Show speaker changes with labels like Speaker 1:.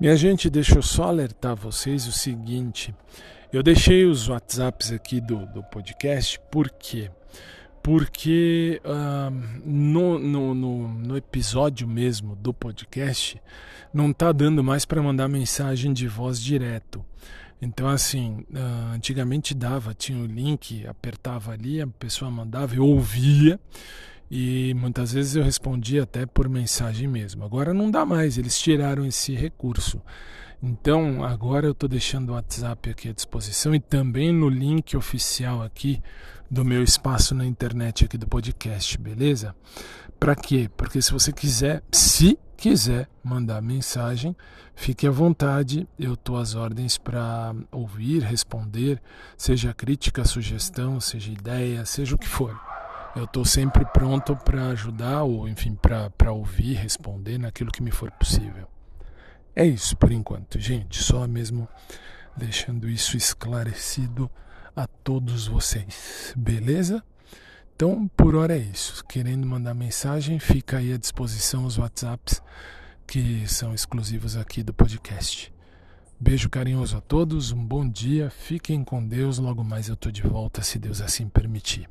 Speaker 1: Minha gente, deixa eu só alertar vocês o seguinte: eu deixei os WhatsApps aqui do, do podcast, por quê? Porque uh, no, no, no, no, episódio mesmo do podcast não tá dando mais para mandar mensagem de voz direto. Então, assim, uh, antigamente dava, tinha o link, apertava ali, a pessoa mandava, eu ouvia e muitas vezes eu respondia até por mensagem mesmo. Agora não dá mais, eles tiraram esse recurso. Então agora eu estou deixando o WhatsApp aqui à disposição e também no link oficial aqui do meu espaço na internet aqui do podcast, beleza? Para quê? Porque se você quiser, se quiser mandar mensagem, fique à vontade. Eu estou às ordens para ouvir, responder, seja crítica, sugestão, seja ideia, seja o que for eu estou sempre pronto para ajudar ou, enfim, para ouvir, responder naquilo que me for possível. É isso por enquanto, gente. Só mesmo deixando isso esclarecido a todos vocês, beleza? Então, por hora é isso. Querendo mandar mensagem, fica aí à disposição os WhatsApps que são exclusivos aqui do podcast. Beijo carinhoso a todos, um bom dia, fiquem com Deus. Logo mais eu tô de volta, se Deus assim permitir.